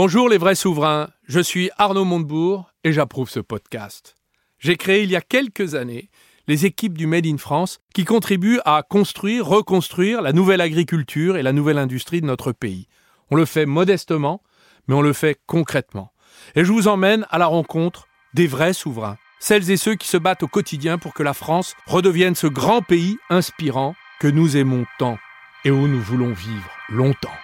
Bonjour les vrais souverains, je suis Arnaud Montebourg et j'approuve ce podcast. J'ai créé il y a quelques années les équipes du Made in France qui contribuent à construire, reconstruire la nouvelle agriculture et la nouvelle industrie de notre pays. On le fait modestement, mais on le fait concrètement. Et je vous emmène à la rencontre des vrais souverains, celles et ceux qui se battent au quotidien pour que la France redevienne ce grand pays inspirant que nous aimons tant et où nous voulons vivre longtemps.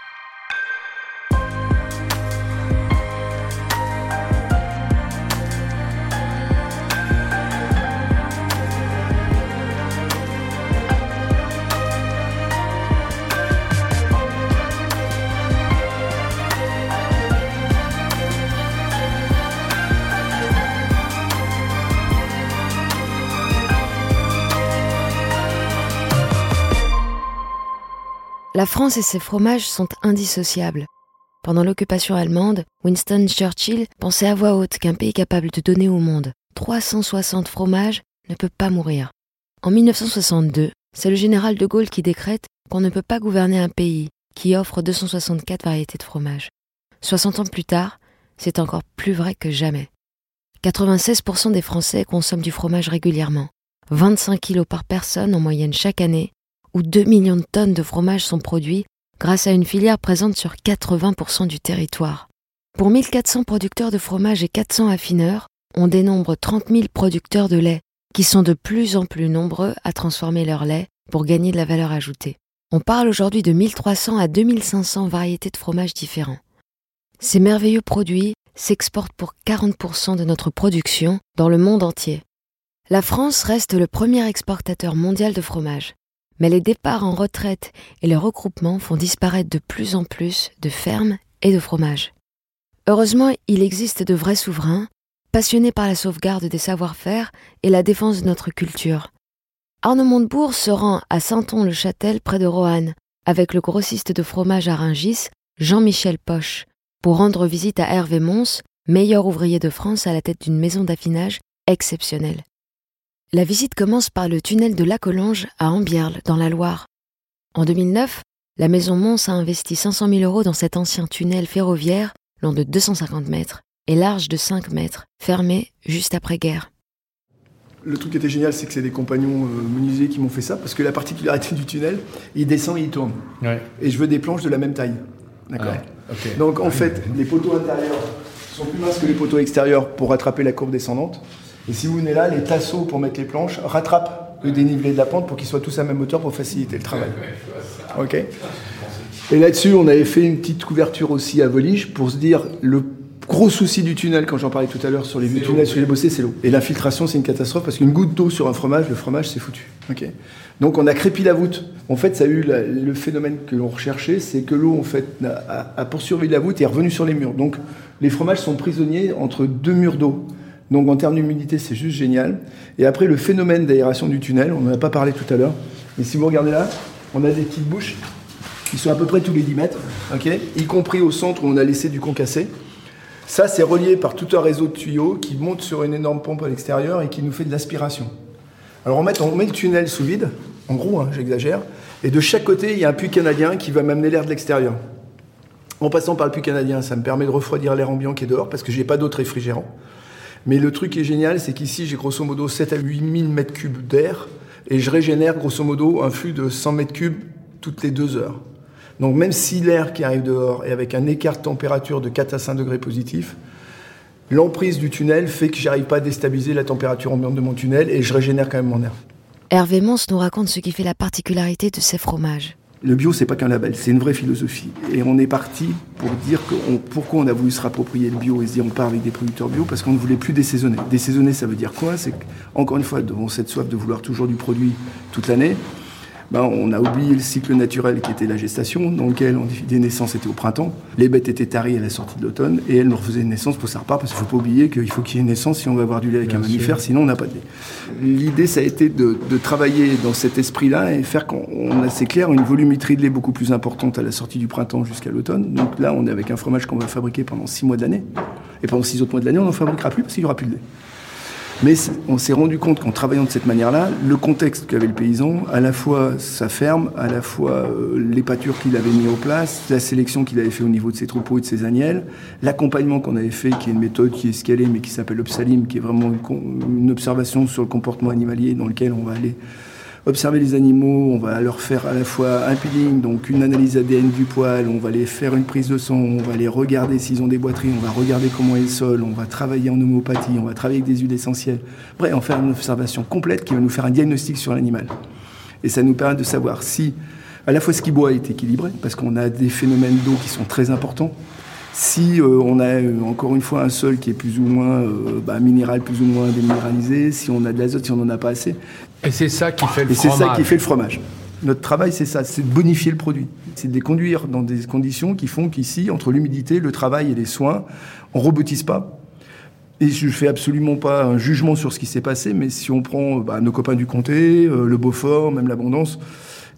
La France et ses fromages sont indissociables. Pendant l'occupation allemande, Winston Churchill pensait à voix haute qu'un pays capable de donner au monde 360 fromages ne peut pas mourir. En 1962, c'est le général de Gaulle qui décrète qu'on ne peut pas gouverner un pays qui offre 264 variétés de fromage. 60 ans plus tard, c'est encore plus vrai que jamais. 96% des Français consomment du fromage régulièrement, 25 kilos par personne en moyenne chaque année, où 2 millions de tonnes de fromage sont produits grâce à une filière présente sur 80% du territoire. Pour 1400 producteurs de fromage et 400 affineurs, on dénombre 30 000 producteurs de lait, qui sont de plus en plus nombreux à transformer leur lait pour gagner de la valeur ajoutée. On parle aujourd'hui de 1300 à 2500 variétés de fromages différents. Ces merveilleux produits s'exportent pour 40% de notre production dans le monde entier. La France reste le premier exportateur mondial de fromage mais les départs en retraite et les regroupements font disparaître de plus en plus de fermes et de fromages. Heureusement, il existe de vrais souverains, passionnés par la sauvegarde des savoir-faire et la défense de notre culture. Arnaud Montebourg se rend à Sainton-le-Châtel près de Roanne, avec le grossiste de fromage à Rungis, Jean-Michel Poche, pour rendre visite à Hervé Mons, meilleur ouvrier de France à la tête d'une maison d'affinage exceptionnelle. La visite commence par le tunnel de Lacolonge à Ambierle, dans la Loire. En 2009, la maison Mons a investi 500 000 euros dans cet ancien tunnel ferroviaire, long de 250 mètres et large de 5 mètres, fermé juste après-guerre. Le truc qui était génial, c'est que c'est des compagnons euh, menuisiers qui m'ont fait ça, parce que la particularité du tunnel, il descend et il tourne. Et je veux des planches de la même taille. D'accord Donc en fait, les poteaux intérieurs sont plus minces que les poteaux extérieurs pour rattraper la courbe descendante. Et si vous venez là, les tasseaux pour mettre les planches rattrapent le dénivelé de la pente pour qu'ils soient tous à même hauteur pour faciliter le travail. Ok Et là-dessus, on avait fait une petite couverture aussi à volige pour se dire le gros souci du tunnel, quand j'en parlais tout à l'heure sur les tunnels sur les bossés, c'est l'eau. Et l'infiltration, c'est une catastrophe parce qu'une goutte d'eau sur un fromage, le fromage, c'est foutu. Ok Donc on a crépi la voûte. En fait, ça a eu le phénomène que l'on recherchait, c'est que l'eau, en fait, a, a poursuivi la voûte et est revenue sur les murs. Donc les fromages sont prisonniers entre deux murs d'eau. Donc en termes d'humidité, c'est juste génial. Et après, le phénomène d'aération du tunnel, on n'en a pas parlé tout à l'heure, mais si vous regardez là, on a des petites bouches qui sont à peu près tous les 10 mètres, y compris au centre où on a laissé du concassé. Ça, c'est relié par tout un réseau de tuyaux qui monte sur une énorme pompe à l'extérieur et qui nous fait de l'aspiration. Alors on met, le tunnel sous vide, en gros, hein, j'exagère, et de chaque côté, il y a un puits canadien qui va m'amener l'air de l'extérieur. En passant par le puits canadien, ça me permet de refroidir l'air ambiant qui est dehors parce que je n'ai pas d'autre réfrigérant. Mais le truc qui est génial, c'est qu'ici, j'ai grosso modo 7 à 8 000 mètres cubes d'air et je régénère grosso modo un flux de 100 mètres cubes toutes les deux heures. Donc même si l'air qui arrive dehors est avec un écart de température de 4 à 5 degrés positifs, l'emprise du tunnel fait que j'arrive pas à déstabiliser la température ambiante de mon tunnel et je régénère quand même mon air. Hervé Mons nous raconte ce qui fait la particularité de ces fromages. Le bio, c'est pas qu'un label, c'est une vraie philosophie. Et on est parti pour dire que pourquoi on a voulu se rapproprier le bio et se dire on part avec des producteurs bio parce qu'on ne voulait plus désaisonner. Désaisonner, ça veut dire quoi? C'est encore une fois, devant cette soif de vouloir toujours du produit toute l'année, ben, on a oublié le cycle naturel qui était la gestation, dans lequel on, des naissances étaient au printemps, les bêtes étaient taries à la sortie de l'automne, et elles nous refaisaient une naissance pour ça repart, parce qu'il ne faut pas oublier qu'il faut qu'il y ait une naissance si on veut avoir du lait avec un mammifère, sinon on n'a pas de lait. L'idée, ça a été de, travailler dans cet esprit-là et faire qu'on a, c'est clair, une volumétrie de lait beaucoup plus importante à la sortie du printemps jusqu'à l'automne. Donc là, on est avec un fromage qu'on va fabriquer pendant six mois de l'année, et pendant six autres mois de l'année, on n'en fabriquera plus parce qu'il n'y aura plus de lait. Mais on s'est rendu compte qu'en travaillant de cette manière-là, le contexte qu'avait le paysan, à la fois sa ferme, à la fois euh, les pâtures qu'il avait mis en place, la sélection qu'il avait fait au niveau de ses troupeaux et de ses agnelles, l'accompagnement qu'on avait fait, qui est une méthode qui est escalée, mais qui s'appelle Opsalim, qui est vraiment une observation sur le comportement animalier dans lequel on va aller observer les animaux, on va leur faire à la fois un peeling, donc une analyse ADN du poil, on va les faire une prise de sang, on va les regarder s'ils ont des boiteries, on va regarder comment est le sol, on va travailler en homéopathie, on va travailler avec des huiles essentielles. Bref, on faire une observation complète qui va nous faire un diagnostic sur l'animal. Et ça nous permet de savoir si à la fois ce qui boit est équilibré, parce qu'on a des phénomènes d'eau qui sont très importants, si euh, on a euh, encore une fois un sol qui est plus ou moins euh, bah, minéral, plus ou moins déminéralisé, si on a de l'azote, si on n'en a pas assez. Et c'est ça qui fait le Et c'est ça qui fait le fromage. Notre travail, c'est ça, c'est de bonifier le produit. C'est de les conduire dans des conditions qui font qu'ici, entre l'humidité, le travail et les soins, on robotise pas. Et je fais absolument pas un jugement sur ce qui s'est passé, mais si on prend bah, nos copains du comté, le Beaufort, même l'abondance,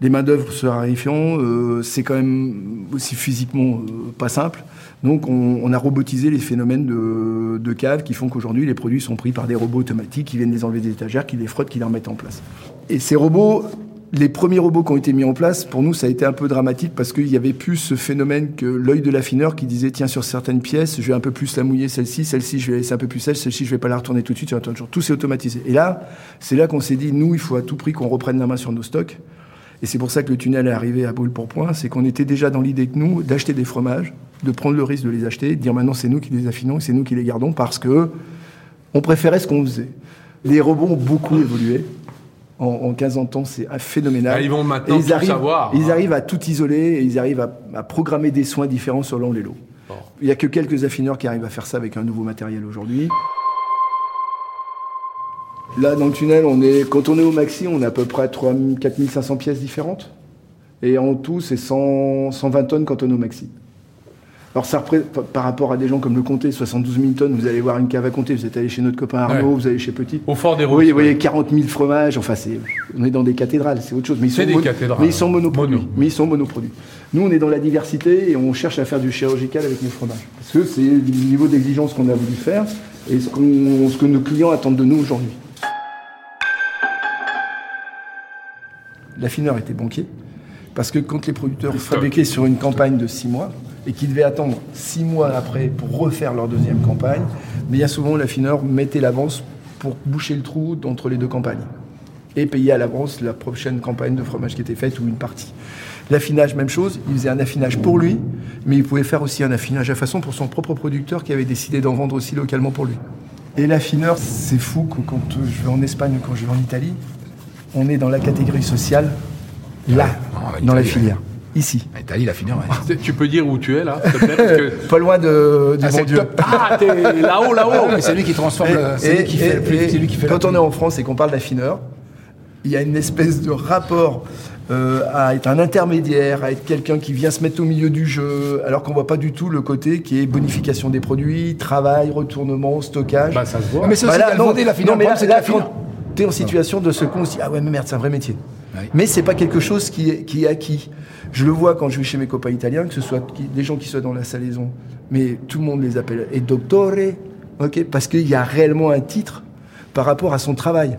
les main-d'œuvre se raréfiant, c'est quand même aussi physiquement pas simple. Donc on, a robotisé les phénomènes de, de cave qui font qu'aujourd'hui les produits sont pris par des robots automatiques qui viennent les enlever des étagères, qui les frottent, qui les remettent en place. Et ces robots, les premiers robots qui ont été mis en place, pour nous, ça a été un peu dramatique parce qu'il y avait plus ce phénomène que l'œil de l'affineur qui disait tiens sur certaines pièces, je vais un peu plus la mouiller celle-ci, celle-ci je vais laisser un peu plus sèche, celle-ci je vais pas la retourner tout de suite. Tout s'est automatisé. Et là, c'est là qu'on s'est dit nous, il faut à tout prix qu'on reprenne la main sur nos stocks. Et c'est pour ça que le tunnel est arrivé à boule pour point, c'est qu'on était déjà dans l'idée que nous d'acheter des fromages de prendre le risque de les acheter, de dire maintenant c'est nous qui les affinons et c'est nous qui les gardons parce que on préférait ce qu'on faisait. Les robots ont beaucoup évolué. En, 15 ans de temps, c'est phénoménal. Ah, ils vont maintenant ils arrivent, savoir. Ils hein. arrivent à tout isoler et ils arrivent à, programmer des soins différents selon les lots. Il n'y a que quelques affineurs qui arrivent à faire ça avec un nouveau matériel aujourd'hui. Là, dans le tunnel, on est, quand on est au maxi, on a à peu près 3 4500 pièces différentes. Et en tout, c'est 120 tonnes quand on est au maxi. Alors ça par rapport à des gens comme le Comté, 72 000 tonnes, vous allez voir une cave à compter, vous êtes allé chez notre copain Arnaud, vous allez chez Petit. Au fort des Routes. Oui, vous voyez 40 000 fromages, enfin c'est, on est dans des cathédrales, c'est autre chose. Mais ils, sont, des mais ils sont monoproduits. Mais ils sont monoproduits. Nous, on est dans la diversité et on cherche à faire du chirurgical avec nos fromages. Parce que c'est le niveau d'exigence qu'on a voulu faire et ce, ce que nos clients attendent de nous aujourd'hui. L'affineur était banquier. Parce que quand les producteurs fabriquaient sur une campagne de 6 mois, et qui devaient attendre 6 mois après pour refaire leur deuxième campagne, mais bien souvent l'affineur mettait l'avance pour boucher le trou entre les deux campagnes et payer à l'avance la prochaine campagne de fromage qui était faite ou une partie. L'affinage, même chose, il faisait un affinage pour lui, mais il pouvait faire aussi un affinage à façon pour son propre producteur qui avait décidé d'en vendre aussi localement pour lui. Et l'affineur, c'est fou que quand je vais en Espagne ou quand je vais en Italie, on est dans la catégorie sociale là, dans la filière. Ici. En Italie, la finir, Tu peux dire où tu es, là Pas loin de, du ah, bon Dieu. Ah, t'es là-haut, là-haut C'est lui qui transforme, c'est lui qui fait, lui qui fait Quand on est en France et qu'on parle d'affineur, il y a une espèce de rapport euh, à être un intermédiaire, à être quelqu'un qui vient se mettre au milieu du jeu, alors qu'on voit pas du tout le côté qui est bonification des produits, travail, retournement, stockage. Bah, ça se voit. Mais c'est aussi voilà, non, la finance, c'est la tu es en situation de se on ah ouais, mais merde, c'est un vrai métier. Mais c'est pas quelque chose qui est, qui est acquis. Je le vois quand je vais chez mes copains italiens, que ce soit des gens qui soient dans la salaison, mais tout le monde les appelle et dottore, ok, parce qu'il y a réellement un titre par rapport à son travail.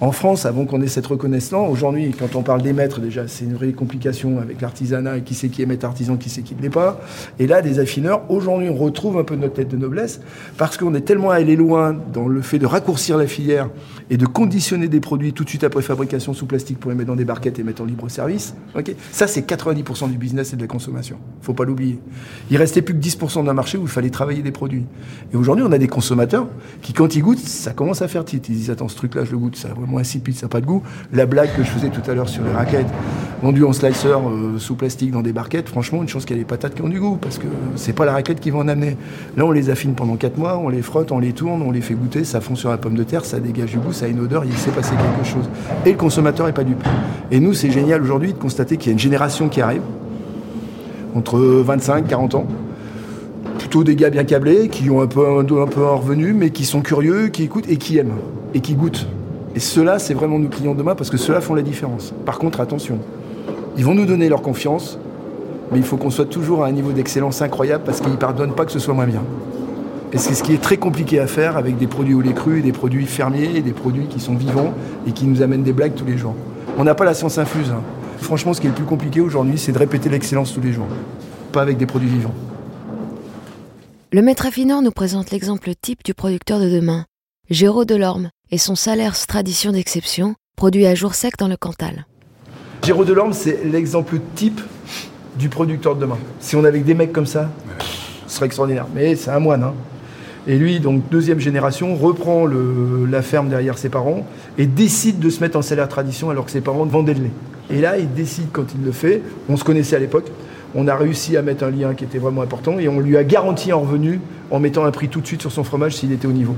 En France, avant qu'on ait cette reconnaissance, aujourd'hui, quand on parle des maîtres, déjà, c'est une vraie complication avec l'artisanat et qui c'est qui est maître artisan, qui c'est qui ne l'est pas. Et là, des affineurs, aujourd'hui, on retrouve un peu notre tête de noblesse parce qu'on est tellement allé loin dans le fait de raccourcir la filière et de conditionner des produits tout de suite après fabrication sous plastique pour les mettre dans des barquettes et mettre en libre service. Ok? Ça, c'est 90% du business et de la consommation. Faut pas l'oublier. Il restait plus que 10% d'un marché où il fallait travailler des produits. Et aujourd'hui, on a des consommateurs qui, quand ils goûtent, ça commence à faire titre. Ils disent, attends, ce truc-là, je le goûte, ça vraiment insipide, ça n'a pas de goût. La blague que je faisais tout à l'heure sur les raquettes, vendues en slicer euh, sous plastique dans des barquettes, franchement, une chance qu'il y a des patates qui ont du goût, parce que c'est pas la raquette qui va en amener. Là, on les affine pendant 4 mois, on les frotte, on les tourne, on les fait goûter, ça fond sur la pomme de terre, ça dégage du goût, ça a une odeur, il s'est passé quelque chose. Et le consommateur n'est pas dupe. Et nous, c'est génial aujourd'hui de constater qu'il y a une génération qui arrive, entre 25 40 ans, plutôt des gars bien câblés, qui ont un peu un, un peu un revenu, mais qui sont curieux, qui écoutent et qui aiment, et qui goûtent. Et ceux-là, c'est vraiment nos clients demain parce que ceux-là font la différence. Par contre, attention, ils vont nous donner leur confiance, mais il faut qu'on soit toujours à un niveau d'excellence incroyable parce qu'ils ne pardonnent pas que ce soit moins bien. Et c'est ce qui est très compliqué à faire avec des produits au lait cru, des produits fermiers, des produits qui sont vivants et qui nous amènent des blagues tous les jours. On n'a pas la science infuse. Hein. Franchement, ce qui est le plus compliqué aujourd'hui, c'est de répéter l'excellence tous les jours, pas avec des produits vivants. Le maître affineur nous présente l'exemple type du producteur de demain, Géraud Delorme, et son salaire tradition d'exception, produit à jour sec dans le Cantal. Géraud Delorme, c'est l'exemple type du producteur de demain. Si on avait des mecs comme ça, ce serait extraordinaire. Mais c'est un moine. Hein. Et lui, donc deuxième génération, reprend la ferme derrière ses parents et décide de se mettre en salaire tradition alors que ses parents vendaient le lait. Et là, il décide quand il le fait, on se connaissait à l'époque, on a réussi à mettre un lien qui était vraiment important et on lui a garanti un revenu en mettant un prix tout de suite sur son fromage s'il était au niveau.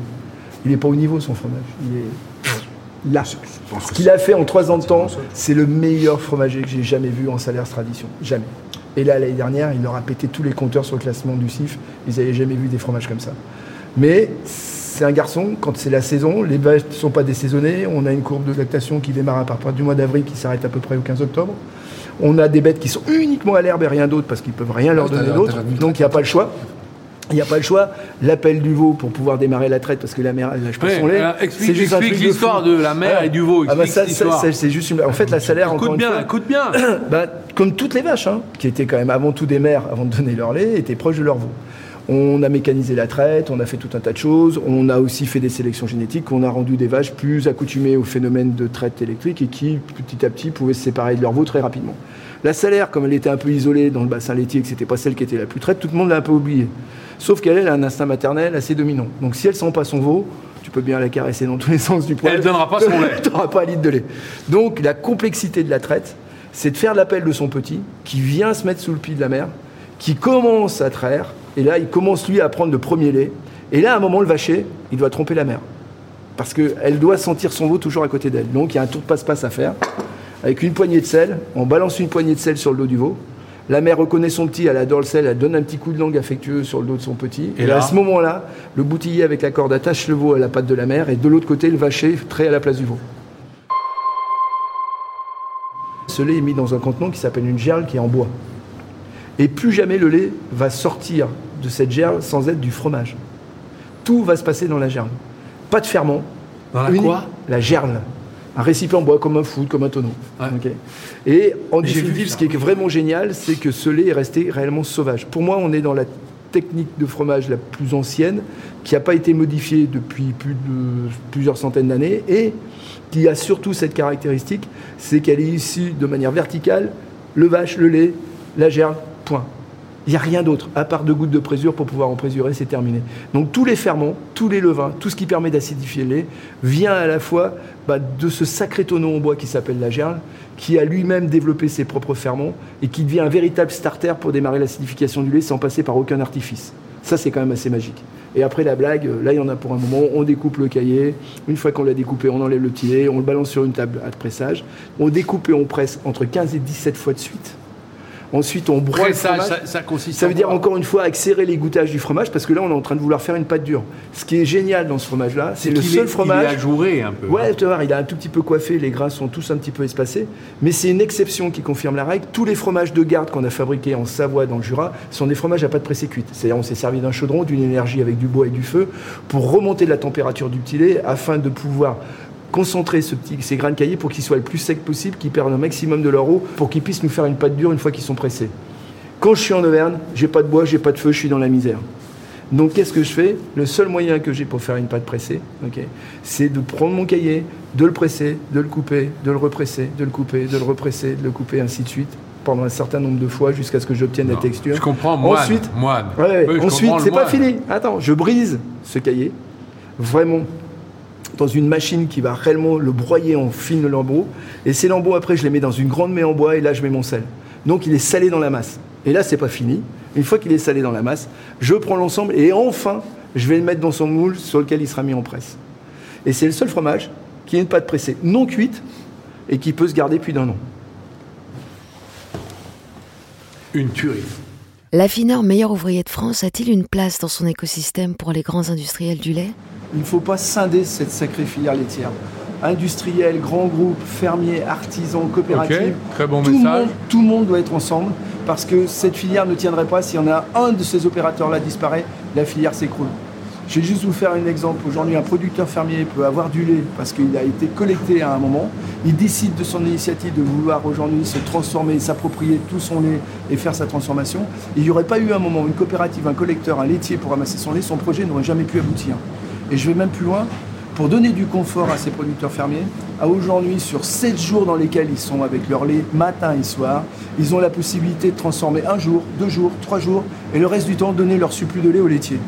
Il n'est pas au niveau son fromage. Il est là. Ce qu'il a fait en trois ans de temps, c'est le meilleur fromager que j'ai jamais vu en salaire tradition. Jamais. Et là, l'année dernière, il leur a pété tous les compteurs sur le classement du CIF. Ils n'avaient jamais vu des fromages comme ça. Mais c'est un garçon, quand c'est la saison, les vaches ne sont pas désaisonnées, on a une courbe de lactation qui démarre à partir du mois d'avril qui s'arrête à peu près au 15 octobre. On a des bêtes qui sont uniquement à l'herbe et rien d'autre parce qu'ils ne peuvent rien leur donner d'autre. Donc il n'y a pas le choix. Il n'y a pas le choix. L'appel du veau pour pouvoir démarrer la traite parce que la mère elle lâche pas son lait. C'est juste explique l'histoire de, la mère et du veau. Ah bah ça, c'est juste une... En fait, la salaire. Écoute bien, écoute bien. bah, comme toutes les vaches, hein, qui étaient quand même avant tout des mères, avant de donner leur lait, étaient proches de leur veau. On a mécanisé la traite, on a fait tout un tas de choses. On a aussi fait des sélections génétiques. On a rendu des vaches plus accoutumées au phénomène de traite électrique et qui, petit à petit, pouvaient se séparer de leur veau très rapidement. La salaire, comme elle était un peu isolée dans le bassin laitier, que c'était pas celle qui était la plus traite, tout le monde l'a un peu oublié. Sauf qu'elle, elle a un instinct maternel assez dominant. Donc si elle sent pas son veau, tu peux bien la caresser dans tous les sens du poil. Elle donnera pas son lait. n'auras pas un litre de lait. Donc la complexité de la traite, c'est de faire l'appel de son petit, qui vient se mettre sous le pied de la mère, qui commence à traire, et là, il commence lui à prendre le premier lait. Et là, à un moment, le vacher, il doit tromper la mère. Parce qu'elle doit sentir son veau toujours à côté d'elle. Donc il y a un tour de passe-passe à faire. Avec une poignée de sel, on balance une poignée de sel sur le dos du veau. La mère reconnaît son petit, elle adore le sel, elle donne un petit coup de langue affectueux sur le dos de son petit. Et, à ce moment-là, le boutillier avec la corde attache le veau à la patte de la mère et de l'autre côté, le vacher trait à la place du veau. Ce lait est mis dans un contenant qui s'appelle une gerle qui est en bois. Et plus jamais le lait va sortir de cette gerle sans être du fromage. Tout va se passer dans la gerle. Pas de ferment. Dans la quoi? La gerle un récipient en bois comme un foot, comme un tonneau. Et en définitive, ce qui est vraiment génial, c'est que ce lait est resté réellement sauvage. Pour moi, on est dans la technique de fromage la plus ancienne, qui n'a pas été modifiée depuis plus de plusieurs centaines d'années, et qui a surtout cette caractéristique, c'est qu'elle est issue de manière verticale, le vache, le lait, la gerbe, point. Il n'y a rien d'autre, à part deux gouttes de présure pour pouvoir en présurer, c'est terminé. Donc tous les ferments, tous les levains, tout ce qui permet d'acidifier le lait, vient à la fois bah, de ce sacré tonneau en bois qui s'appelle la gerle, qui a lui-même développé ses propres ferments et qui devient un véritable starter pour démarrer l'acidification du lait sans passer par aucun artifice. Ça, c'est quand même assez magique. Et après la blague, là, il y en a pour un moment. On découpe le cahier. Une fois qu'on l'a découpé, on enlève le petit on le balance sur une table à pressage. On découpe et on presse entre 15 et 17 fois de suite. Ensuite, on broie le fromage. Ça, consiste ça veut dire encore une fois accélérer les goûtages du fromage parce que là, on est en train de vouloir faire une pâte dure. Ce qui est génial dans ce fromage-là, c'est le seul fromage. Il est ajouré un peu. Ouais, tu vois, il a un tout petit peu coiffé, les grains sont tous un petit peu espacés, mais c'est une exception qui confirme la règle. Tous les fromages de garde qu'on a fabriqués en Savoie, dans le Jura, sont des fromages à pâte pressée cuite. C'est-à-dire, on s'est servi d'un chaudron, d'une énergie avec du bois et du feu pour remonter la température du petit lait afin de pouvoir concentrer ce petit, ces grains de cahier pour qu'ils soient le plus secs possible, qu'ils perdent un maximum de leur eau, pour qu'ils puissent nous faire une pâte dure une fois qu'ils sont pressés. Quand je suis en Auvergne, j'ai pas de bois, j'ai pas de feu, je suis dans la misère. Donc qu'est-ce que je fais? Le seul moyen que j'ai pour faire une pâte pressée, c'est de prendre mon cahier, de le presser, de le couper, de le represser, de le couper, de le represser, de le couper, ainsi de suite, pendant un certain nombre de fois jusqu'à ce que j'obtienne la texture. Je comprends, moine. Ensuite, moine. ensuite, c'est pas fini. Attends, je brise ce cahier, vraiment dans une machine qui va réellement le broyer en fines lambeaux. Et ces lambeaux, après, je les mets dans une grande mets en bois et là, je mets mon sel. Donc, il est salé dans la masse. Et là, c'est pas fini. Une fois qu'il est salé dans la masse, je prends l'ensemble et enfin, je vais le mettre dans son moule sur lequel il sera mis en presse. Et c'est le seul fromage qui a une pâte pressée non cuite et qui peut se garder plus d'un an. Une tuerie. L'affineur meilleur ouvrier de France a-t-il une place dans son écosystème pour les grands industriels du lait? Il ne faut pas scinder cette sacrée filière laitière. Industriels, grands groupes, fermiers, artisans, coopératives. très bon tout message. Le monde, tout le monde doit être ensemble parce que cette filière ne tiendrait pas. S'il y en a un de ces opérateurs-là disparaît, la filière s'écroule. Je vais juste vous faire un exemple. Aujourd'hui, un producteur fermier peut avoir du lait parce qu'il a été collecté à un moment. Il décide de son initiative de vouloir aujourd'hui se transformer, s'approprier tout son lait et faire sa transformation. Il n'y aurait pas eu un moment, une coopérative, un collecteur, un laitier pour ramasser son lait, son projet n'aurait jamais pu aboutir. Et je vais même plus loin. Pour donner du confort à ces producteurs fermiers, à aujourd'hui, sur 7 jours dans lesquels ils sont avec leur lait matin et soir, ils ont la possibilité de transformer un jour, deux jours, trois jours, et le reste du temps donner leur surplus de lait au laitier.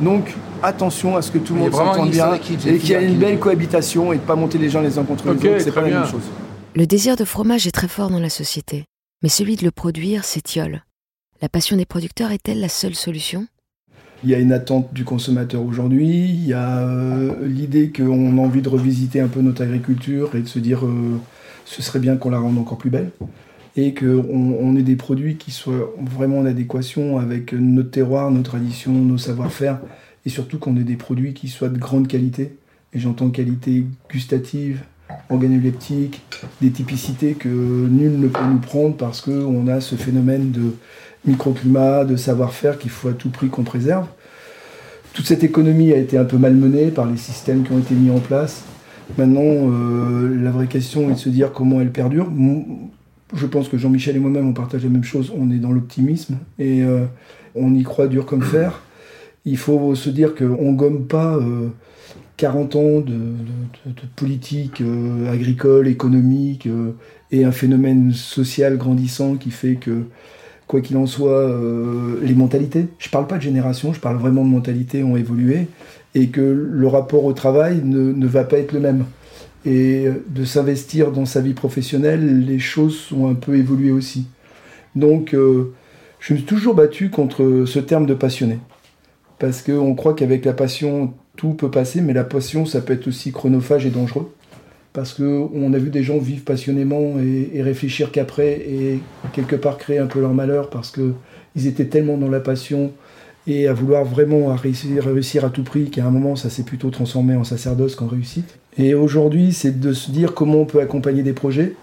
Donc, attention à ce que tout le monde s'entende bien et qu'il y ait une belle cohabitation et de ne pas monter les gens les uns contre les autres. C'est pas la même chose. Le désir de fromage est très fort dans la société, mais celui de le produire s'étiole. La passion des producteurs est-elle la seule solution? Il y a une attente du consommateur aujourd'hui, il y a euh, l'idée qu'on a envie de revisiter un peu notre agriculture et de se dire euh, ce serait bien qu'on la rende encore plus belle et qu'on on ait des produits qui soient vraiment en adéquation avec notre terroir, nos traditions, nos savoir-faire et surtout qu'on ait des produits qui soient de grande qualité. Et j'entends qualité gustative, organoleptique, des typicités que nul ne peut nous prendre parce qu'on a ce phénomène de microclimat, de savoir-faire qu'il faut à tout prix qu'on préserve. Toute cette économie a été un peu malmenée par les systèmes qui ont été mis en place. Maintenant, euh, la vraie question est de se dire comment elle perdure. Je pense que Jean-Michel et moi-même, on partage la même chose. On est dans l'optimisme et euh, on y croit dur comme fer il faut se dire qu'on ne gomme pas 40 euh, ans de, politique agricole, économique et un phénomène social grandissant qui fait que, quoi qu'il en soit, les mentalités, je ne parle pas de génération, je parle vraiment de mentalités, ont évolué et que le rapport au travail ne, va pas être le même. Et de s'investir dans sa vie professionnelle, les choses ont un peu évolué aussi. Donc, je me suis toujours battu contre ce terme de passionné parce qu'on croit qu'avec la passion, tout peut passer, mais la passion, ça peut être aussi chronophage et dangereux. Parce qu'on a vu des gens vivre passionnément et, réfléchir qu'après, et quelque part créer un peu leur malheur, parce qu'ils étaient tellement dans la passion et à vouloir vraiment réussir, à tout prix, qu'à un moment, ça s'est plutôt transformé en sacerdoce qu'en réussite. Et aujourd'hui, c'est de se dire comment on peut accompagner des projets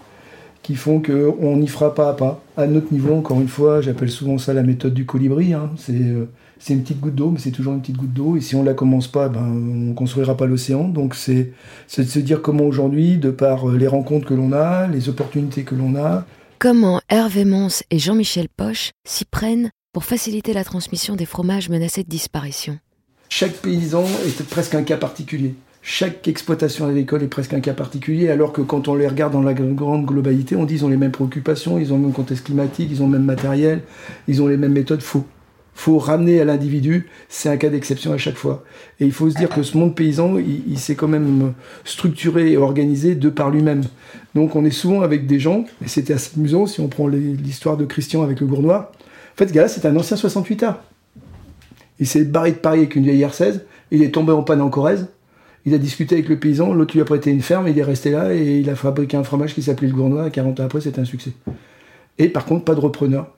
qui font qu'on y fera pas à pas. À notre niveau, encore une fois, j'appelle souvent ça la méthode du colibri. Hein. Euh, c'est une petite goutte d'eau, mais c'est toujours une petite goutte d'eau. Et si on ne la commence pas, ben, on ne construira pas l'océan. Donc c'est de se dire comment aujourd'hui, de par euh, les rencontres que l'on a, les opportunités que l'on a. Comment Hervé Mons et Jean-Michel Poche s'y prennent pour faciliter la transmission des fromages menacés de disparition? Chaque paysan est presque un cas particulier. Chaque exploitation agricole est presque un cas particulier, alors que quand on les regarde dans la grande globalité, on dit qu'ils ont les mêmes préoccupations, ils ont le même contexte climatique, ils ont le même matériel, ils ont les mêmes méthodes. Faux faut ramener à l'individu, c'est un cas d'exception à chaque fois. Et il faut se dire que ce monde paysan, il, s'est quand même structuré et organisé de par lui-même. Donc on est souvent avec des gens, et c'était assez amusant si on prend l'histoire de Christian avec le Gournois. En fait, ce gars-là, c'est un ancien 68A. Il s'est barré de Paris avec une vieille R16, il est tombé en panne en Corrèze, il a discuté avec le paysan, l'autre lui a prêté une ferme, il est resté là et il a fabriqué un fromage qui s'appelait le Gournois, et 40 ans après, c'était un succès. Et par contre, pas de repreneur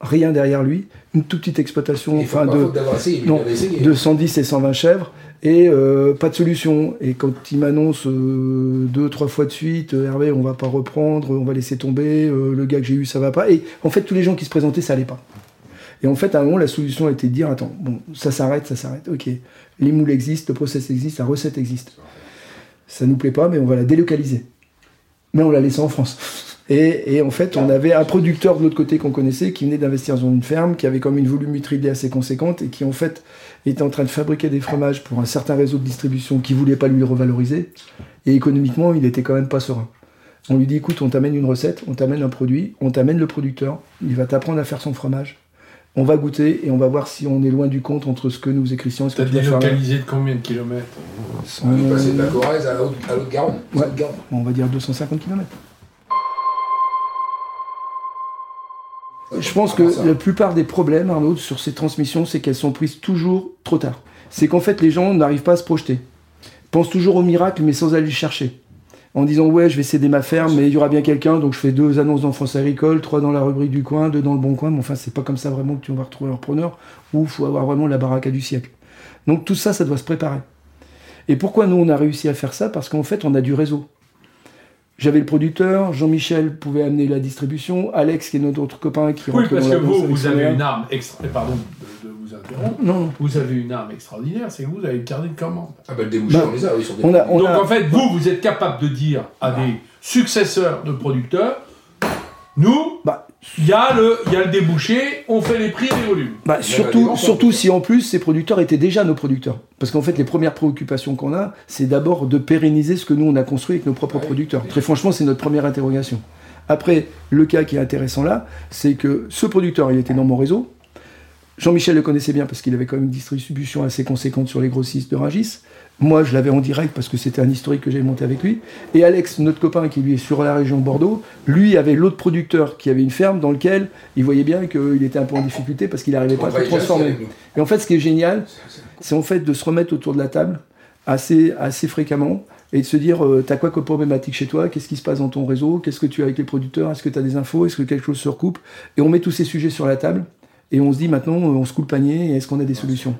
rien derrière lui, une toute petite exploitation enfin de, de 110 et 120 chèvres, et euh, pas de solution. Et quand il m'annonce euh, deux, trois fois de suite, euh, Hervé, on va pas reprendre, on va laisser tomber, le gars que j'ai eu, ça va pas. Et en fait, tous les gens qui se présentaient, ça allait pas. Et en fait, à un moment, la solution était de dire, attends, bon, ça s'arrête, ça s'arrête, ok. Les moules existent, le process existe, la recette existe. Ça nous plaît pas, mais on va la délocaliser. Mais on la laisse en France. Et, en fait, on avait un producteur de l'autre côté qu'on connaissait qui venait d'investir dans une ferme, qui avait comme une volumétrie assez conséquente et qui en fait était en train de fabriquer des fromages pour un certain réseau de distribution qui voulait pas lui revaloriser. Et économiquement, il était quand même pas serein. On lui dit écoute, on t'amène une recette, on t'amène un produit, on t'amène le producteur, il va t'apprendre à faire son fromage. On va goûter et on va voir si on est loin du compte entre ce que nous et Christian. T'as délocalisé de combien de kilomètres? On est passé de la Corrèze à l'autre garonne On va dire 250 kilomètres. Je pense que la plupart des problèmes, Arnaud, sur ces transmissions, c'est qu'elles sont prises toujours trop tard. C'est qu'en fait, les gens n'arrivent pas à se projeter. Pensent toujours au miracle, mais sans aller le chercher. En disant, ouais, je vais céder ma ferme, mais il y aura bien quelqu'un, donc je fais deux annonces d'enfance agricole, trois dans la rubrique du coin, deux dans le bon coin, mais enfin, c'est pas comme ça vraiment que tu vas retrouver un repreneur, ou il faut avoir vraiment la baraka du siècle. Donc tout ça, ça doit se préparer. Et pourquoi nous, on a réussi à faire ça? Parce qu'en fait, on a du réseau. J'avais le producteur, Jean-Michel pouvait amener la distribution, Alex qui est notre autre copain qui Oui, parce que vous, vous avez une arme, pardon de, vous vous interromps. Non. Vous avez une arme extraordinaire, c'est que vous avez le carnet de commandes. Ah ben le débouché, bah, on les a, oui, sur des... Donc en fait, vous, vous êtes capable de dire à des successeurs de producteurs, nous, bah, il y, a le, y a le débouché, on fait les prix et les volumes. Bah, surtout, surtout si en plus ces producteurs étaient déjà nos producteurs. Parce qu'en fait, les premières préoccupations qu'on a, c'est d'abord de pérenniser ce que nous on a construit avec nos propres producteurs. Très franchement, c'est notre première interrogation. Après, le cas qui est intéressant là, c'est que ce producteur, il était dans mon réseau. Jean-Michel le connaissait bien parce qu'il avait quand même une distribution assez conséquente sur les grossistes de Rangis. Moi, je l'avais en direct parce que c'était un historique que j'avais monté avec lui. Et Alex, notre copain qui lui est sur la région Bordeaux, lui avait l'autre producteur qui avait une ferme dans lequel il voyait bien qu'il était un peu en difficulté parce qu'il n'arrivait pas à se transformer. Et en fait, ce qui est génial, c'est en fait de se remettre autour de la table assez, assez fréquemment et de se dire euh, t'as quoi comme problématique chez toi? Qu'est-ce qui se passe dans ton réseau? Qu'est-ce que tu as avec les producteurs? Est-ce que tu as des infos? Est-ce que quelque chose se recoupe? Et on met tous ces sujets sur la table et on se dit maintenant on se coule le panier et est-ce qu'on a des solutions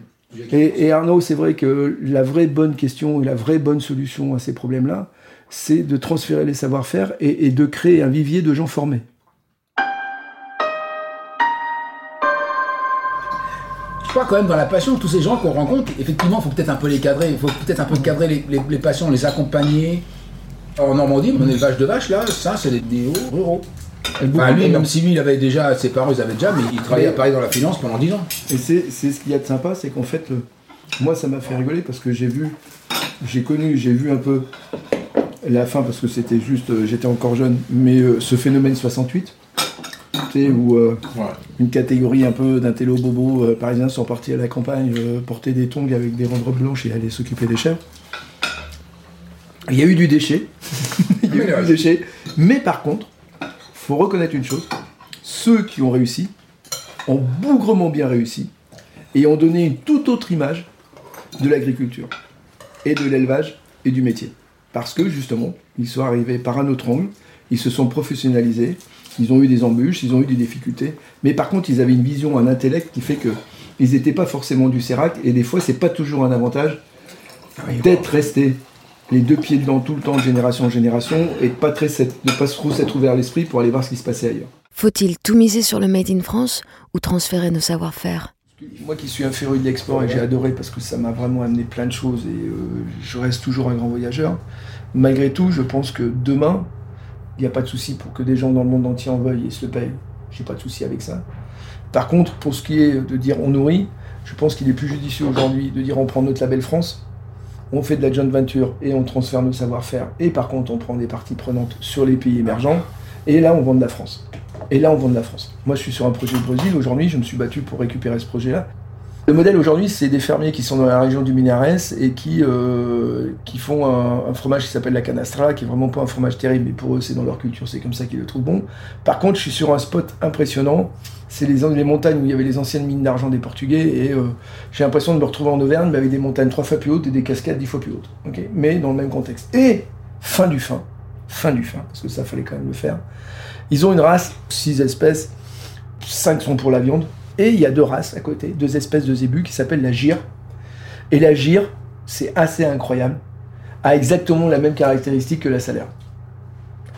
et, Arnaud, c'est vrai que la vraie bonne question et la vraie bonne solution à ces problèmes-là, c'est de transférer les savoir-faire et, de créer un vivier de gens formés. Je crois quand même dans la passion, tous ces gens qu'on rencontre, effectivement, il faut peut-être un peu les cadrer, il faut peut-être un peu cadrer les, les, les patients, les accompagner. En Normandie, mon élevage de vaches, là, ça, c'est des néo ruraux. Enfin, lui, même si lui, il avait déjà, ses parents, ils avaient déjà, mais il travaillait à Paris dans la finance pendant 10 ans. Et c'est ce qu'il y a de sympa, c'est qu'en fait, moi, ça m'a fait rigoler parce que j'ai vu, j'ai connu, j'ai vu un peu la fin parce que c'était juste, euh, j'étais encore jeune, mais euh, ce phénomène 68, où euh, une catégorie un peu d'un télo bobo parisien sont partis à la campagne porter des tongs avec des robes blanches et aller s'occuper des chèvres. Il y a eu du déchet. Il y a eu du déchet. Mais par contre, faut reconnaître une chose, ceux qui ont réussi ont bougrement bien réussi et ont donné une toute autre image de l'agriculture et de l'élevage et du métier. Parce que justement, ils sont arrivés par un autre angle, ils se sont professionnalisés, ils ont eu des embûches, ils ont eu des difficultés, mais par contre, ils avaient une vision, un intellect qui fait que ils n'étaient pas forcément du sérac, et des fois, c'est pas toujours un avantage d'être resté les deux pieds dedans tout le temps, de génération en génération, et de pas, très, de pas trop s'être ouvert l'esprit pour aller voir ce qui se passait ailleurs. Faut-il tout miser sur le Made in France ou transférer nos savoir-faire? Moi qui suis un féru de l'export et j'ai adoré parce que ça m'a vraiment amené plein de choses et euh, je reste toujours un grand voyageur, malgré tout, je pense que demain, il n'y a pas de souci pour que des gens dans le monde entier en veuillent et se le payent. J'ai pas de souci avec ça. Par contre, pour ce qui est de dire on nourrit, je pense qu'il est plus judicieux aujourd'hui de dire on prend notre label France on fait de la joint venture et on transfère nos savoir-faire. Et par contre, on prend des parties prenantes sur les pays émergents. Et là, on vend de la France. Et là, on vend de la France. Moi, je suis sur un projet de Brésil. Aujourd'hui, je me suis battu pour récupérer ce projet-là. Le modèle aujourd'hui, c'est des fermiers qui sont dans la région du Minares et qui, euh, qui font un, fromage qui s'appelle la canastra, qui est vraiment pas un fromage terrible, mais pour eux, c'est dans leur culture, c'est comme ça qu'ils le trouvent bon. Par contre, je suis sur un spot impressionnant. C'est les, les, montagnes où il y avait les anciennes mines d'argent des Portugais et euh, j'ai l'impression de me retrouver en Auvergne, mais avec des montagnes trois fois plus hautes et des cascades dix fois plus hautes. mais dans le même contexte. Et fin du fin, fin du fin, parce que ça fallait quand même le faire. Ils ont une race, six espèces, cinq sont pour la viande, et il y a deux races à côté, deux espèces de zébus qui s'appellent la gire. Et la gire, c'est assez incroyable, a exactement la même caractéristique que la salaire.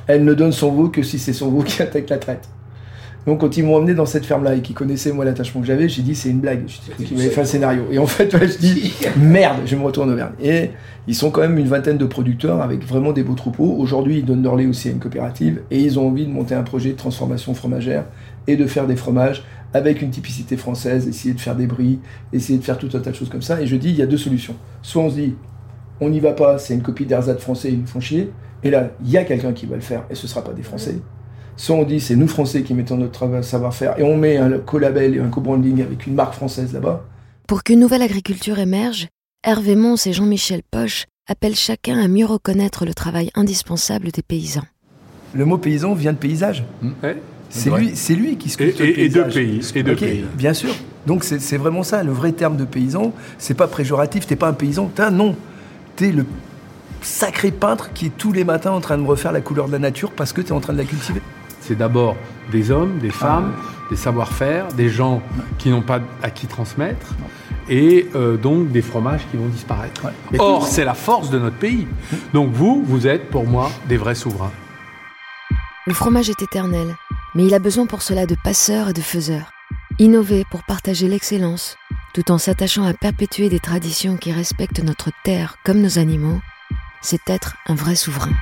Elle ne donne son veau que si c'est son veau qui attaque la traite. Donc quand ils m'ont emmené dans cette ferme-là et qu'ils connaissaient moi l'attachement que j'avais, j'ai dit c'est une blague. Ils m'avaient fait un scénario. Et en fait, je dis merde, je me retourne au Auvergne. Et ils sont quand même une vingtaine de producteurs avec vraiment des beaux troupeaux. Aujourd'hui, ils donnent leur lait aussi à une coopérative et ils ont envie de monter un projet de transformation fromagère et de faire des fromages avec une typicité française, essayer de faire des bris, essayer de faire tout un tas de choses comme ça. Et je dis, il y a deux solutions. Soit on se dit, on n'y va pas, c'est une copie d'Erzat français, ils nous font chier. Et là, il y a quelqu'un qui va le faire, et ce ne sera pas des Français. Soit on dit, c'est nous Français qui mettons notre savoir-faire, et on met un co-label et un co-branding avec une marque française là-bas. Pour qu'une nouvelle agriculture émerge, Hervé Mons et Jean-Michel Poche appellent chacun à mieux reconnaître le travail indispensable des paysans. Le mot paysan vient de paysage. Mmh. C'est lui, c'est lui qui sculpte et, le paysage. Et de pays. Et de pays. Bien sûr. Donc c'est vraiment ça. Le vrai terme de paysan, c'est pas péjoratif. T'es pas un paysan. T'es un non. T'es le sacré peintre qui est tous les matins en train de refaire la couleur de la nature parce que tu es en train de la cultiver. C'est d'abord des hommes, des femmes, des savoir-faire, des gens qui n'ont pas à qui transmettre et euh, donc des fromages qui vont disparaître. Or, c'est la force de notre pays. Donc vous, vous êtes pour moi des vrais souverains. Le fromage est éternel, mais il a besoin pour cela de passeurs et de faiseurs. Innover pour partager l'excellence, tout en s'attachant à perpétuer des traditions qui respectent notre terre comme nos animaux, c'est être un vrai souverain.